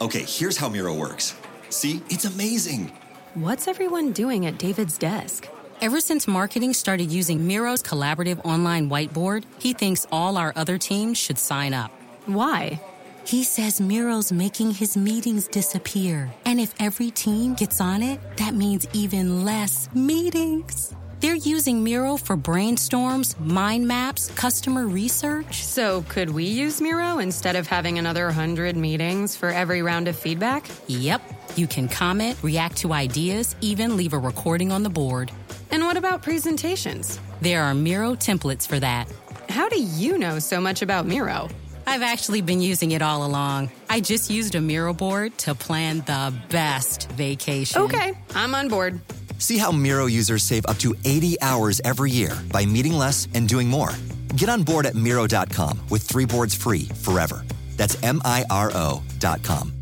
Okay, here's how Miro works. See, it's amazing. What's everyone doing at David's desk? Ever since marketing started using Miro's collaborative online whiteboard, he thinks all our other teams should sign up. Why? He says Miro's making his meetings disappear. And if every team gets on it, that means even less meetings. They're using Miro for brainstorms, mind maps, customer research. So, could we use Miro instead of having another 100 meetings for every round of feedback? Yep. You can comment, react to ideas, even leave a recording on the board. And what about presentations? There are Miro templates for that. How do you know so much about Miro? I've actually been using it all along. I just used a Miro board to plan the best vacation. Okay, I'm on board. See how Miro users save up to 80 hours every year by meeting less and doing more. Get on board at Miro.com with three boards free forever. That's M I R O.com.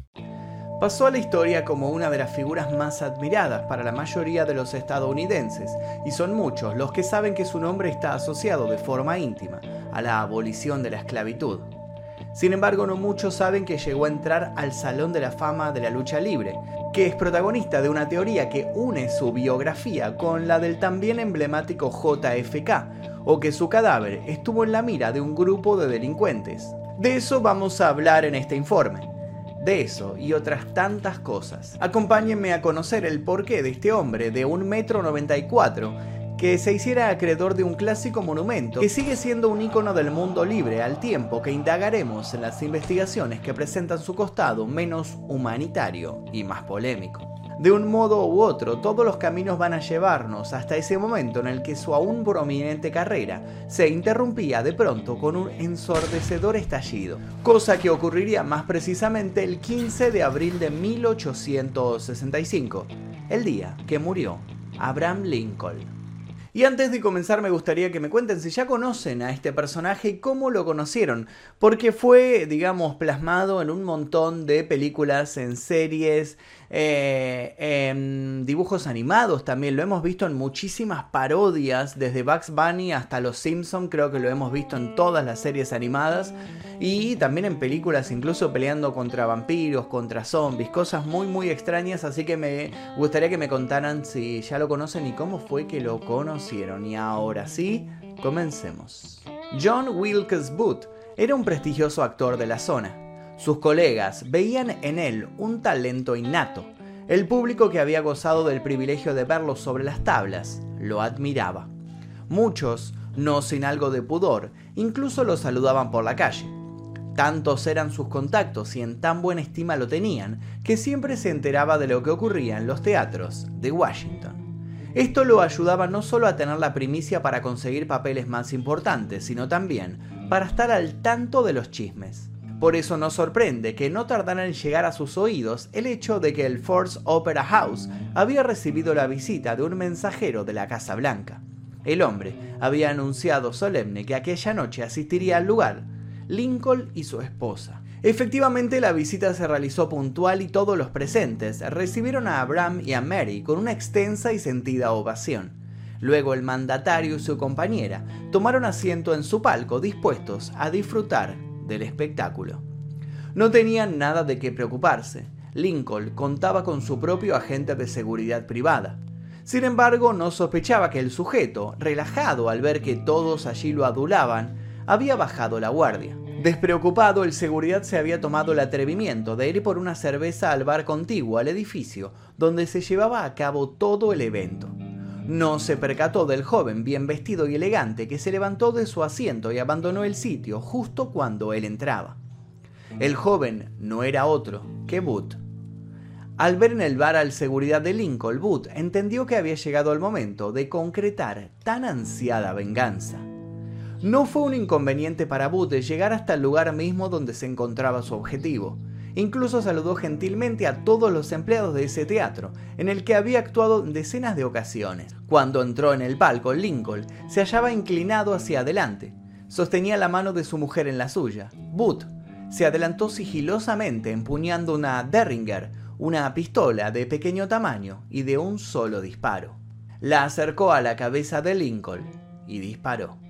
Pasó a la historia como una de las figuras más admiradas para la mayoría de los estadounidenses, y son muchos los que saben que su nombre está asociado de forma íntima a la abolición de la esclavitud. Sin embargo, no muchos saben que llegó a entrar al Salón de la Fama de la Lucha Libre, que es protagonista de una teoría que une su biografía con la del también emblemático JFK, o que su cadáver estuvo en la mira de un grupo de delincuentes. De eso vamos a hablar en este informe. De eso y otras tantas cosas. Acompáñenme a conocer el porqué de este hombre de 1,94 m que se hiciera acreedor de un clásico monumento que sigue siendo un icono del mundo libre al tiempo que indagaremos en las investigaciones que presentan su costado menos humanitario y más polémico. De un modo u otro, todos los caminos van a llevarnos hasta ese momento en el que su aún prominente carrera se interrumpía de pronto con un ensordecedor estallido, cosa que ocurriría más precisamente el 15 de abril de 1865, el día que murió Abraham Lincoln. Y antes de comenzar me gustaría que me cuenten si ya conocen a este personaje y cómo lo conocieron, porque fue, digamos, plasmado en un montón de películas, en series, eh, en dibujos animados también. Lo hemos visto en muchísimas parodias, desde Bugs Bunny hasta Los Simpson, creo que lo hemos visto en todas las series animadas. Y también en películas, incluso peleando contra vampiros, contra zombies, cosas muy muy extrañas. Así que me gustaría que me contaran si ya lo conocen y cómo fue que lo conocieron. Y ahora sí, comencemos. John Wilkes Booth era un prestigioso actor de la zona sus colegas veían en él un talento innato. El público que había gozado del privilegio de verlo sobre las tablas lo admiraba. Muchos, no sin algo de pudor, incluso lo saludaban por la calle. Tantos eran sus contactos y en tan buena estima lo tenían, que siempre se enteraba de lo que ocurría en los teatros de Washington. Esto lo ayudaba no solo a tener la primicia para conseguir papeles más importantes, sino también para estar al tanto de los chismes. Por eso no sorprende que no tardara en llegar a sus oídos el hecho de que el Force Opera House había recibido la visita de un mensajero de la Casa Blanca. El hombre había anunciado solemne que aquella noche asistiría al lugar Lincoln y su esposa. Efectivamente, la visita se realizó puntual y todos los presentes recibieron a Abraham y a Mary con una extensa y sentida ovación. Luego el mandatario y su compañera tomaron asiento en su palco dispuestos a disfrutar del espectáculo. No tenían nada de qué preocuparse. Lincoln contaba con su propio agente de seguridad privada. Sin embargo, no sospechaba que el sujeto, relajado al ver que todos allí lo adulaban, había bajado la guardia. Despreocupado, el seguridad se había tomado el atrevimiento de ir por una cerveza al bar contiguo al edificio donde se llevaba a cabo todo el evento. No se percató del joven bien vestido y elegante que se levantó de su asiento y abandonó el sitio justo cuando él entraba. El joven no era otro que Booth. Al ver en el bar al seguridad de Lincoln, Booth entendió que había llegado el momento de concretar tan ansiada venganza. No fue un inconveniente para Booth llegar hasta el lugar mismo donde se encontraba su objetivo. Incluso saludó gentilmente a todos los empleados de ese teatro, en el que había actuado decenas de ocasiones. Cuando entró en el palco, Lincoln se hallaba inclinado hacia adelante. Sostenía la mano de su mujer en la suya. Booth se adelantó sigilosamente empuñando una Derringer, una pistola de pequeño tamaño y de un solo disparo. La acercó a la cabeza de Lincoln y disparó.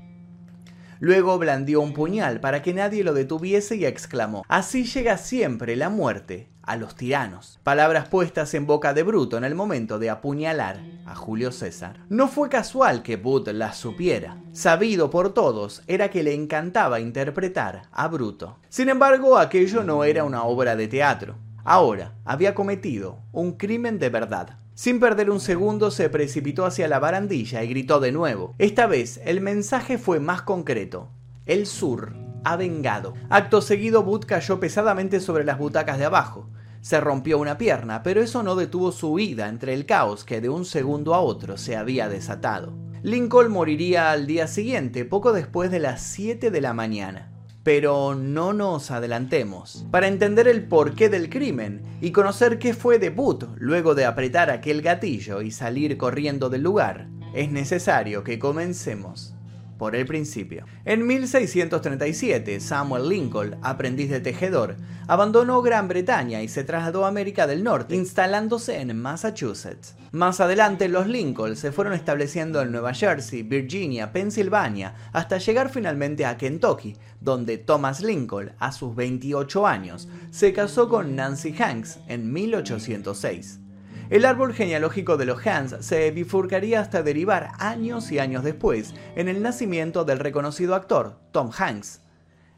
Luego blandió un puñal para que nadie lo detuviese y exclamó, Así llega siempre la muerte a los tiranos. Palabras puestas en boca de Bruto en el momento de apuñalar a Julio César. No fue casual que Booth las supiera. Sabido por todos era que le encantaba interpretar a Bruto. Sin embargo, aquello no era una obra de teatro. Ahora había cometido un crimen de verdad. Sin perder un segundo se precipitó hacia la barandilla y gritó de nuevo. Esta vez el mensaje fue más concreto. El sur ha vengado. Acto seguido, Booth cayó pesadamente sobre las butacas de abajo. Se rompió una pierna, pero eso no detuvo su huida entre el caos que de un segundo a otro se había desatado. Lincoln moriría al día siguiente, poco después de las 7 de la mañana. Pero no nos adelantemos. Para entender el porqué del crimen y conocer qué fue de Booth luego de apretar aquel gatillo y salir corriendo del lugar, es necesario que comencemos por el principio. En 1637, Samuel Lincoln, aprendiz de tejedor, abandonó Gran Bretaña y se trasladó a América del Norte, instalándose en Massachusetts. Más adelante, los Lincoln se fueron estableciendo en Nueva Jersey, Virginia, Pensilvania, hasta llegar finalmente a Kentucky, donde Thomas Lincoln, a sus 28 años, se casó con Nancy Hanks en 1806. El árbol genealógico de los Hans se bifurcaría hasta derivar años y años después en el nacimiento del reconocido actor Tom Hanks.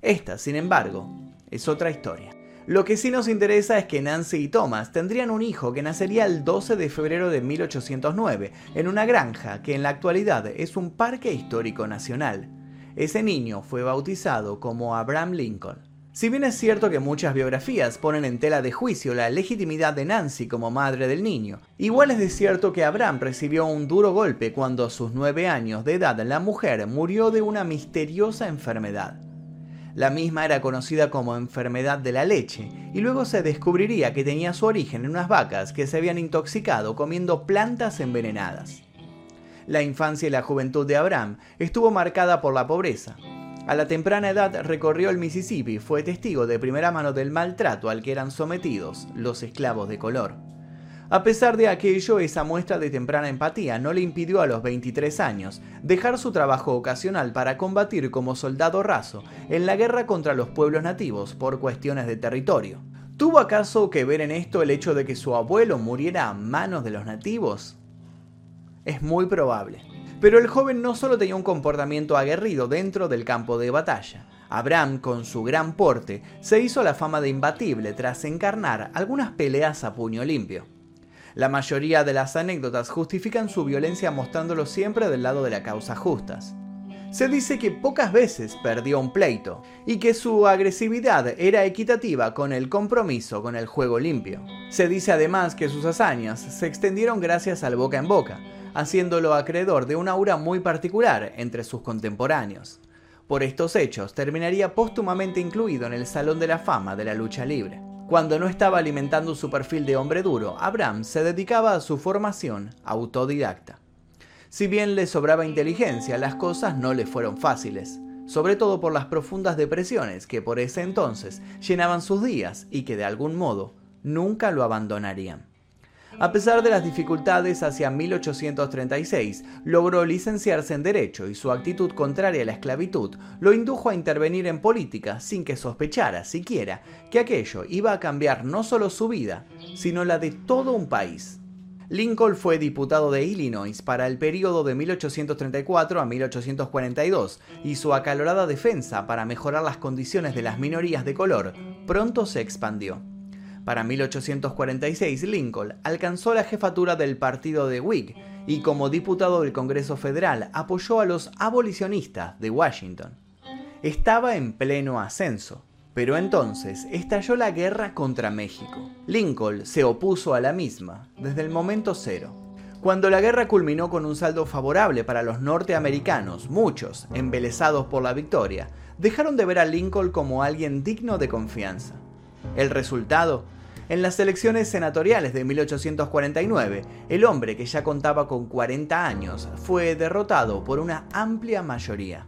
Esta, sin embargo, es otra historia. Lo que sí nos interesa es que Nancy y Thomas tendrían un hijo que nacería el 12 de febrero de 1809 en una granja que en la actualidad es un parque histórico nacional. Ese niño fue bautizado como Abraham Lincoln. Si bien es cierto que muchas biografías ponen en tela de juicio la legitimidad de Nancy como madre del niño, igual es de cierto que Abraham recibió un duro golpe cuando a sus nueve años de edad la mujer murió de una misteriosa enfermedad. La misma era conocida como enfermedad de la leche, y luego se descubriría que tenía su origen en unas vacas que se habían intoxicado comiendo plantas envenenadas. La infancia y la juventud de Abraham estuvo marcada por la pobreza, a la temprana edad recorrió el Mississippi, fue testigo de primera mano del maltrato al que eran sometidos los esclavos de color. A pesar de aquello, esa muestra de temprana empatía no le impidió a los 23 años dejar su trabajo ocasional para combatir como soldado raso en la guerra contra los pueblos nativos por cuestiones de territorio. ¿Tuvo acaso que ver en esto el hecho de que su abuelo muriera a manos de los nativos? Es muy probable. Pero el joven no solo tenía un comportamiento aguerrido dentro del campo de batalla. Abraham, con su gran porte, se hizo la fama de imbatible tras encarnar algunas peleas a puño limpio. La mayoría de las anécdotas justifican su violencia mostrándolo siempre del lado de la causa justas. Se dice que pocas veces perdió un pleito y que su agresividad era equitativa con el compromiso con el juego limpio. Se dice además que sus hazañas se extendieron gracias al boca en boca, haciéndolo acreedor de un aura muy particular entre sus contemporáneos. Por estos hechos terminaría póstumamente incluido en el Salón de la Fama de la lucha libre. Cuando no estaba alimentando su perfil de hombre duro, Abraham se dedicaba a su formación autodidacta. Si bien le sobraba inteligencia, las cosas no le fueron fáciles, sobre todo por las profundas depresiones que por ese entonces llenaban sus días y que de algún modo nunca lo abandonarían. A pesar de las dificultades hacia 1836, logró licenciarse en Derecho y su actitud contraria a la esclavitud lo indujo a intervenir en política sin que sospechara siquiera que aquello iba a cambiar no solo su vida, sino la de todo un país. Lincoln fue diputado de Illinois para el periodo de 1834 a 1842 y su acalorada defensa para mejorar las condiciones de las minorías de color pronto se expandió. Para 1846, Lincoln alcanzó la jefatura del partido de Whig y como diputado del Congreso Federal apoyó a los abolicionistas de Washington. Estaba en pleno ascenso, pero entonces estalló la guerra contra México. Lincoln se opuso a la misma desde el momento cero. Cuando la guerra culminó con un saldo favorable para los norteamericanos, muchos, embelesados por la victoria, dejaron de ver a Lincoln como alguien digno de confianza. El resultado en las elecciones senatoriales de 1849, el hombre que ya contaba con 40 años fue derrotado por una amplia mayoría.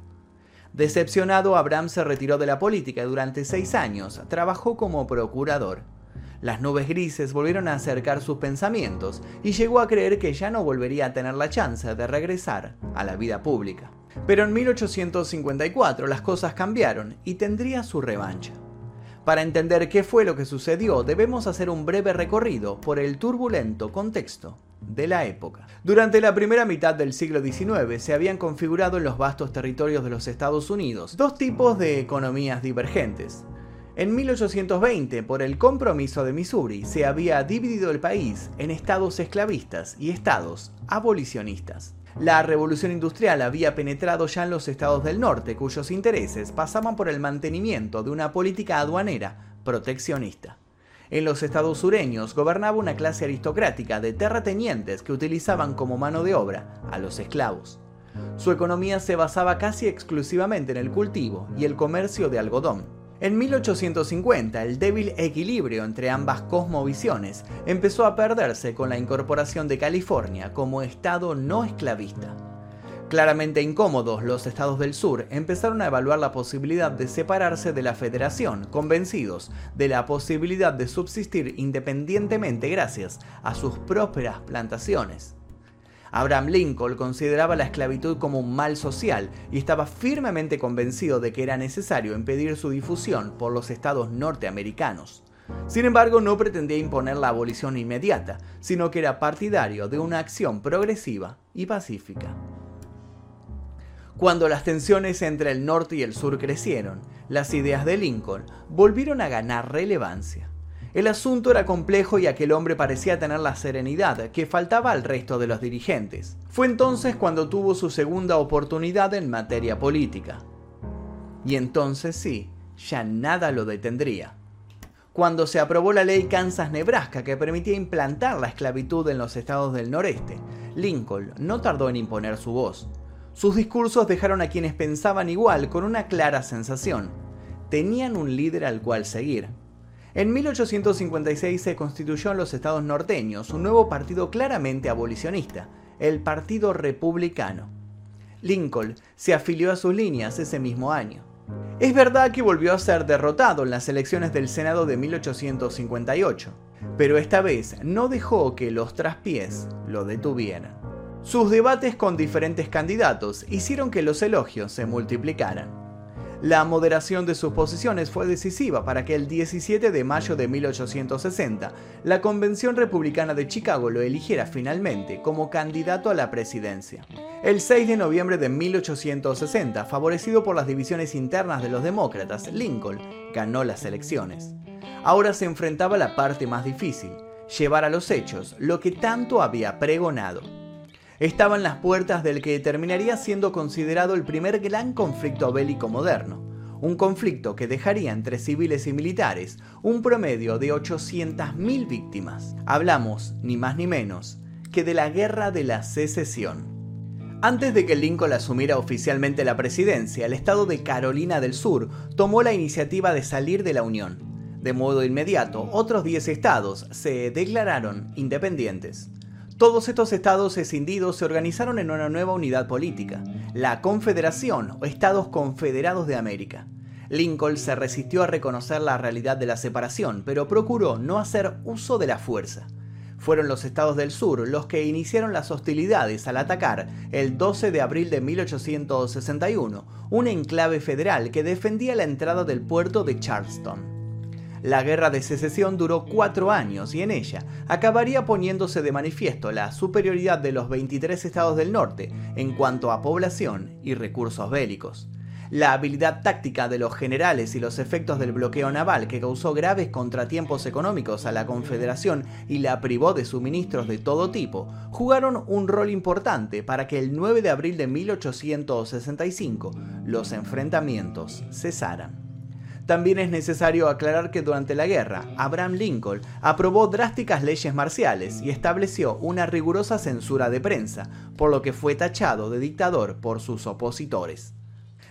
Decepcionado, Abraham se retiró de la política y durante seis años trabajó como procurador. Las nubes grises volvieron a acercar sus pensamientos y llegó a creer que ya no volvería a tener la chance de regresar a la vida pública. Pero en 1854 las cosas cambiaron y tendría su revancha. Para entender qué fue lo que sucedió, debemos hacer un breve recorrido por el turbulento contexto de la época. Durante la primera mitad del siglo XIX se habían configurado en los vastos territorios de los Estados Unidos dos tipos de economías divergentes. En 1820, por el compromiso de Missouri, se había dividido el país en estados esclavistas y estados abolicionistas. La revolución industrial había penetrado ya en los estados del norte, cuyos intereses pasaban por el mantenimiento de una política aduanera proteccionista. En los estados sureños gobernaba una clase aristocrática de terratenientes que utilizaban como mano de obra a los esclavos. Su economía se basaba casi exclusivamente en el cultivo y el comercio de algodón. En 1850, el débil equilibrio entre ambas cosmovisiones empezó a perderse con la incorporación de California como estado no esclavista. Claramente incómodos, los estados del sur empezaron a evaluar la posibilidad de separarse de la federación, convencidos de la posibilidad de subsistir independientemente gracias a sus prósperas plantaciones. Abraham Lincoln consideraba la esclavitud como un mal social y estaba firmemente convencido de que era necesario impedir su difusión por los estados norteamericanos. Sin embargo, no pretendía imponer la abolición inmediata, sino que era partidario de una acción progresiva y pacífica. Cuando las tensiones entre el norte y el sur crecieron, las ideas de Lincoln volvieron a ganar relevancia. El asunto era complejo y aquel hombre parecía tener la serenidad que faltaba al resto de los dirigentes. Fue entonces cuando tuvo su segunda oportunidad en materia política. Y entonces sí, ya nada lo detendría. Cuando se aprobó la ley Kansas-Nebraska que permitía implantar la esclavitud en los estados del noreste, Lincoln no tardó en imponer su voz. Sus discursos dejaron a quienes pensaban igual con una clara sensación. Tenían un líder al cual seguir. En 1856 se constituyó en los estados norteños un nuevo partido claramente abolicionista, el Partido Republicano. Lincoln se afilió a sus líneas ese mismo año. Es verdad que volvió a ser derrotado en las elecciones del Senado de 1858, pero esta vez no dejó que los traspiés lo detuvieran. Sus debates con diferentes candidatos hicieron que los elogios se multiplicaran. La moderación de sus posiciones fue decisiva para que el 17 de mayo de 1860 la Convención Republicana de Chicago lo eligiera finalmente como candidato a la presidencia. El 6 de noviembre de 1860, favorecido por las divisiones internas de los demócratas, Lincoln ganó las elecciones. Ahora se enfrentaba a la parte más difícil, llevar a los hechos lo que tanto había pregonado estaba en las puertas del que terminaría siendo considerado el primer gran conflicto bélico moderno, un conflicto que dejaría entre civiles y militares un promedio de 800.000 víctimas. Hablamos, ni más ni menos, que de la Guerra de la Secesión. Antes de que Lincoln asumiera oficialmente la presidencia, el estado de Carolina del Sur tomó la iniciativa de salir de la Unión. De modo inmediato, otros 10 estados se declararon independientes. Todos estos estados escindidos se organizaron en una nueva unidad política, la Confederación o Estados Confederados de América. Lincoln se resistió a reconocer la realidad de la separación, pero procuró no hacer uso de la fuerza. Fueron los estados del sur los que iniciaron las hostilidades al atacar el 12 de abril de 1861 un enclave federal que defendía la entrada del puerto de Charleston. La guerra de secesión duró cuatro años y en ella acabaría poniéndose de manifiesto la superioridad de los 23 estados del norte en cuanto a población y recursos bélicos. La habilidad táctica de los generales y los efectos del bloqueo naval que causó graves contratiempos económicos a la Confederación y la privó de suministros de todo tipo, jugaron un rol importante para que el 9 de abril de 1865 los enfrentamientos cesaran. También es necesario aclarar que durante la guerra, Abraham Lincoln aprobó drásticas leyes marciales y estableció una rigurosa censura de prensa, por lo que fue tachado de dictador por sus opositores.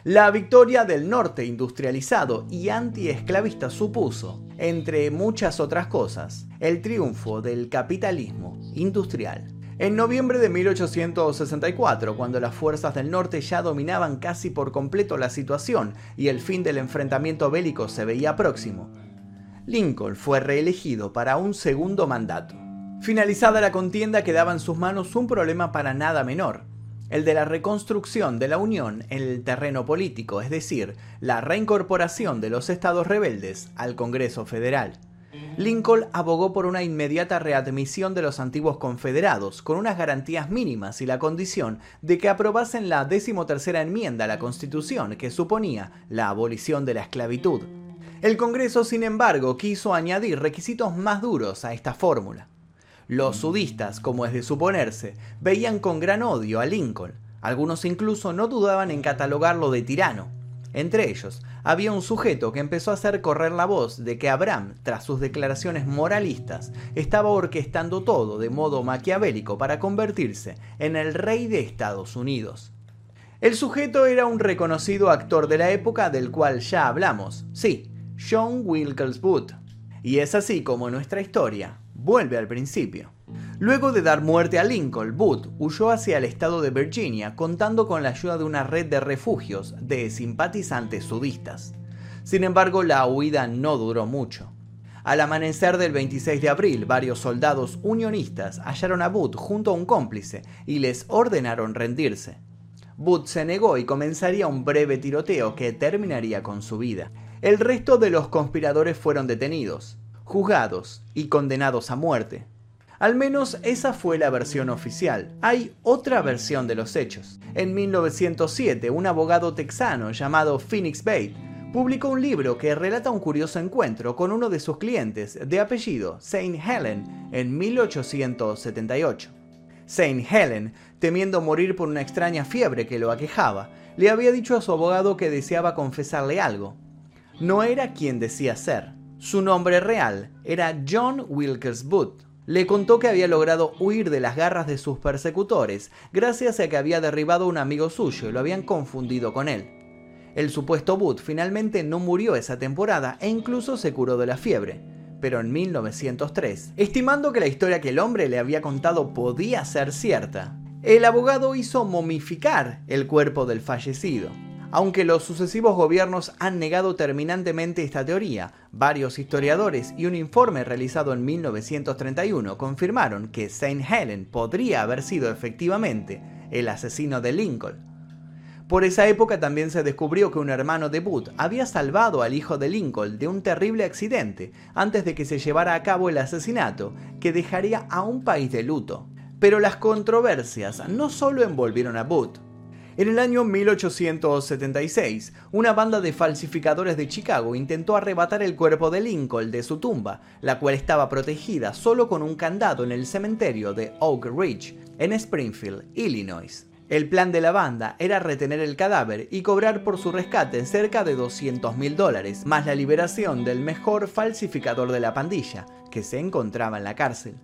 La victoria del norte industrializado y antiesclavista supuso, entre muchas otras cosas, el triunfo del capitalismo industrial. En noviembre de 1864, cuando las fuerzas del norte ya dominaban casi por completo la situación y el fin del enfrentamiento bélico se veía próximo, Lincoln fue reelegido para un segundo mandato. Finalizada la contienda quedaba en sus manos un problema para nada menor, el de la reconstrucción de la Unión en el terreno político, es decir, la reincorporación de los estados rebeldes al Congreso Federal. Lincoln abogó por una inmediata readmisión de los antiguos confederados, con unas garantías mínimas y la condición de que aprobasen la decimotercera enmienda a la Constitución, que suponía la abolición de la esclavitud. El Congreso, sin embargo, quiso añadir requisitos más duros a esta fórmula. Los sudistas, como es de suponerse, veían con gran odio a Lincoln. Algunos incluso no dudaban en catalogarlo de tirano. Entre ellos, había un sujeto que empezó a hacer correr la voz de que Abraham, tras sus declaraciones moralistas, estaba orquestando todo de modo maquiavélico para convertirse en el rey de Estados Unidos. El sujeto era un reconocido actor de la época del cual ya hablamos, sí, John Wilkes Booth. Y es así como nuestra historia vuelve al principio. Luego de dar muerte a Lincoln, Booth huyó hacia el estado de Virginia contando con la ayuda de una red de refugios de simpatizantes sudistas. Sin embargo, la huida no duró mucho. Al amanecer del 26 de abril, varios soldados unionistas hallaron a Booth junto a un cómplice y les ordenaron rendirse. Booth se negó y comenzaría un breve tiroteo que terminaría con su vida. El resto de los conspiradores fueron detenidos juzgados y condenados a muerte. Al menos esa fue la versión oficial. Hay otra versión de los hechos. En 1907, un abogado texano llamado Phoenix Bate publicó un libro que relata un curioso encuentro con uno de sus clientes de apellido Saint Helen en 1878. Saint Helen, temiendo morir por una extraña fiebre que lo aquejaba, le había dicho a su abogado que deseaba confesarle algo. No era quien decía ser. Su nombre real era John Wilkes Booth. Le contó que había logrado huir de las garras de sus persecutores gracias a que había derribado a un amigo suyo y lo habían confundido con él. El supuesto Booth finalmente no murió esa temporada e incluso se curó de la fiebre, pero en 1903, estimando que la historia que el hombre le había contado podía ser cierta, el abogado hizo momificar el cuerpo del fallecido. Aunque los sucesivos gobiernos han negado terminantemente esta teoría, varios historiadores y un informe realizado en 1931 confirmaron que Saint Helen podría haber sido efectivamente el asesino de Lincoln. Por esa época también se descubrió que un hermano de Booth había salvado al hijo de Lincoln de un terrible accidente antes de que se llevara a cabo el asesinato que dejaría a un país de luto. Pero las controversias no solo envolvieron a Booth, en el año 1876, una banda de falsificadores de Chicago intentó arrebatar el cuerpo de Lincoln de su tumba, la cual estaba protegida solo con un candado en el cementerio de Oak Ridge, en Springfield, Illinois. El plan de la banda era retener el cadáver y cobrar por su rescate cerca de 200 mil dólares, más la liberación del mejor falsificador de la pandilla, que se encontraba en la cárcel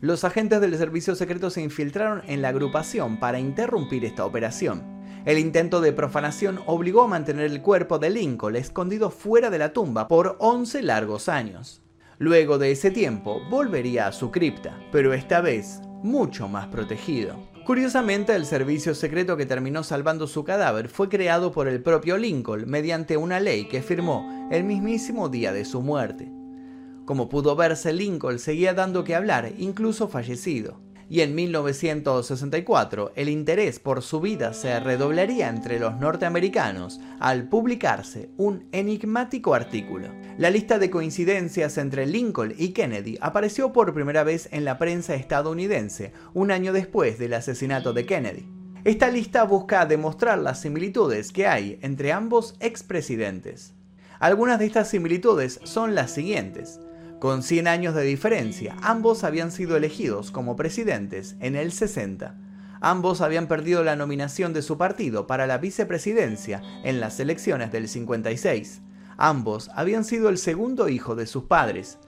los agentes del servicio secreto se infiltraron en la agrupación para interrumpir esta operación. El intento de profanación obligó a mantener el cuerpo de Lincoln escondido fuera de la tumba por 11 largos años. Luego de ese tiempo, volvería a su cripta, pero esta vez mucho más protegido. Curiosamente, el servicio secreto que terminó salvando su cadáver fue creado por el propio Lincoln mediante una ley que firmó el mismísimo día de su muerte. Como pudo verse, Lincoln seguía dando que hablar, incluso fallecido. Y en 1964 el interés por su vida se redoblaría entre los norteamericanos al publicarse un enigmático artículo. La lista de coincidencias entre Lincoln y Kennedy apareció por primera vez en la prensa estadounidense un año después del asesinato de Kennedy. Esta lista busca demostrar las similitudes que hay entre ambos expresidentes. Algunas de estas similitudes son las siguientes. Con 100 años de diferencia, ambos habían sido elegidos como presidentes en el 60. Ambos habían perdido la nominación de su partido para la vicepresidencia en las elecciones del 56. Ambos habían sido el segundo hijo de sus padres.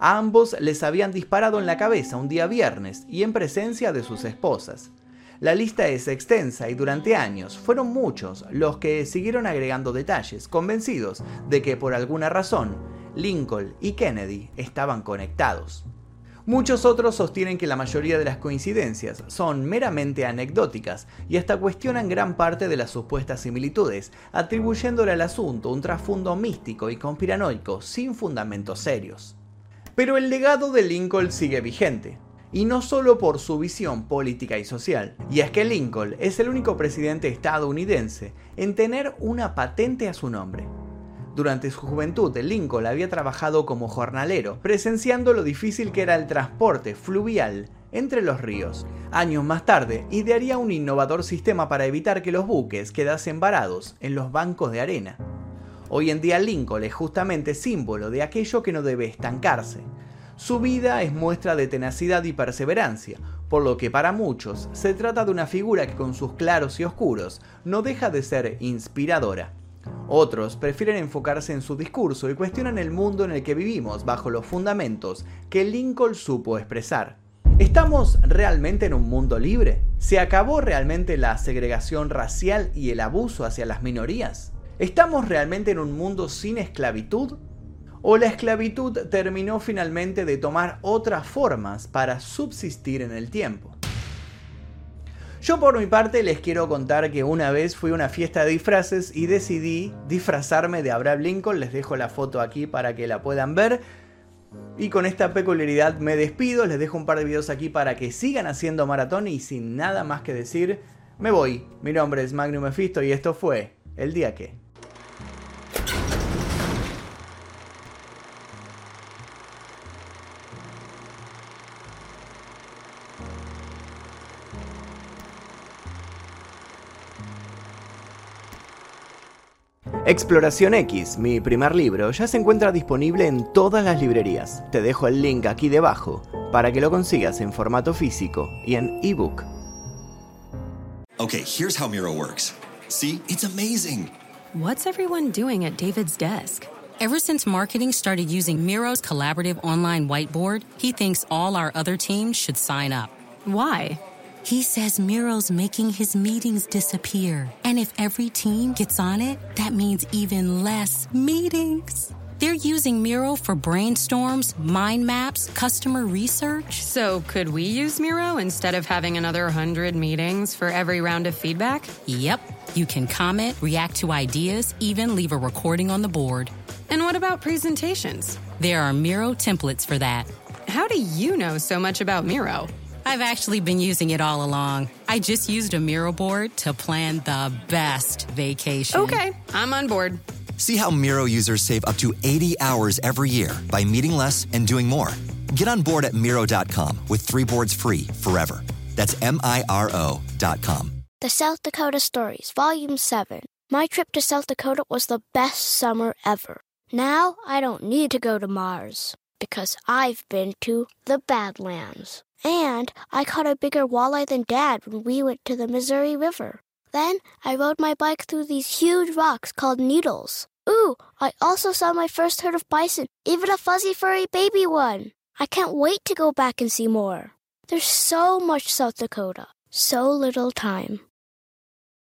A ambos les habían disparado en la cabeza un día viernes y en presencia de sus esposas. La lista es extensa y durante años fueron muchos los que siguieron agregando detalles, convencidos de que por alguna razón Lincoln y Kennedy estaban conectados. Muchos otros sostienen que la mayoría de las coincidencias son meramente anecdóticas y hasta cuestionan gran parte de las supuestas similitudes, atribuyéndole al asunto un trasfondo místico y conspiranoico sin fundamentos serios. Pero el legado de Lincoln sigue vigente. y no solo por su visión política y social. Y es que Lincoln es el único presidente estadounidense en tener una patente a su nombre. Durante su juventud, Lincoln había trabajado como jornalero, presenciando lo difícil que era el transporte fluvial entre los ríos. Años más tarde, idearía un innovador sistema para evitar que los buques quedasen varados en los bancos de arena. Hoy en día Lincoln es justamente símbolo de aquello que no debe estancarse. Su vida es muestra de tenacidad y perseverancia, por lo que para muchos se trata de una figura que con sus claros y oscuros no deja de ser inspiradora. Otros prefieren enfocarse en su discurso y cuestionan el mundo en el que vivimos bajo los fundamentos que Lincoln supo expresar. ¿Estamos realmente en un mundo libre? ¿Se acabó realmente la segregación racial y el abuso hacia las minorías? ¿Estamos realmente en un mundo sin esclavitud? ¿O la esclavitud terminó finalmente de tomar otras formas para subsistir en el tiempo? Yo por mi parte les quiero contar que una vez fui a una fiesta de disfraces y decidí disfrazarme de Abraham Lincoln, les dejo la foto aquí para que la puedan ver. Y con esta peculiaridad me despido, les dejo un par de videos aquí para que sigan haciendo maratón y sin nada más que decir, me voy. Mi nombre es Magnum Mephisto y esto fue El Día Que. Exploración X, mi primer libro, ya se encuentra disponible en todas las librerías. Te dejo el link aquí debajo para que lo consigas en formato físico y en ebook. Okay, here's how Miro works. See, it's amazing. What's everyone doing at David's desk? Ever since marketing started using Miro's collaborative online whiteboard, he thinks all our other teams should sign up. Why? He says Miro's making his meetings disappear. And if every team gets on it, that means even less meetings. They're using Miro for brainstorms, mind maps, customer research. So, could we use Miro instead of having another 100 meetings for every round of feedback? Yep. You can comment, react to ideas, even leave a recording on the board. And what about presentations? There are Miro templates for that. How do you know so much about Miro? I've actually been using it all along. I just used a Miro board to plan the best vacation. Okay, I'm on board. See how Miro users save up to 80 hours every year by meeting less and doing more. Get on board at Miro.com with three boards free forever. That's M I R O.com. The South Dakota Stories, Volume 7. My trip to South Dakota was the best summer ever. Now I don't need to go to Mars because I've been to the Badlands. And I caught a bigger walleye than Dad when we went to the Missouri River. Then I rode my bike through these huge rocks called needles. Ooh, I also saw my first herd of bison, even a fuzzy furry baby one. I can't wait to go back and see more. There's so much South Dakota, so little time.